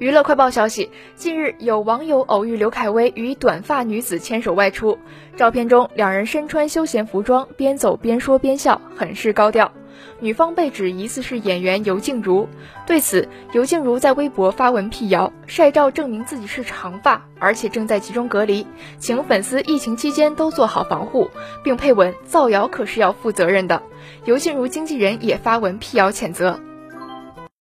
娱乐快报消息，近日有网友偶遇刘恺威与短发女子牵手外出。照片中两人身穿休闲服装，边走边说边笑，很是高调。女方被指疑似是演员尤静茹，对此尤静茹在微博发文辟谣，晒照证明自己是长发，而且正在集中隔离，请粉丝疫情期间都做好防护，并配文：造谣可是要负责任的。尤静茹经纪人也发文辟谣，谴责。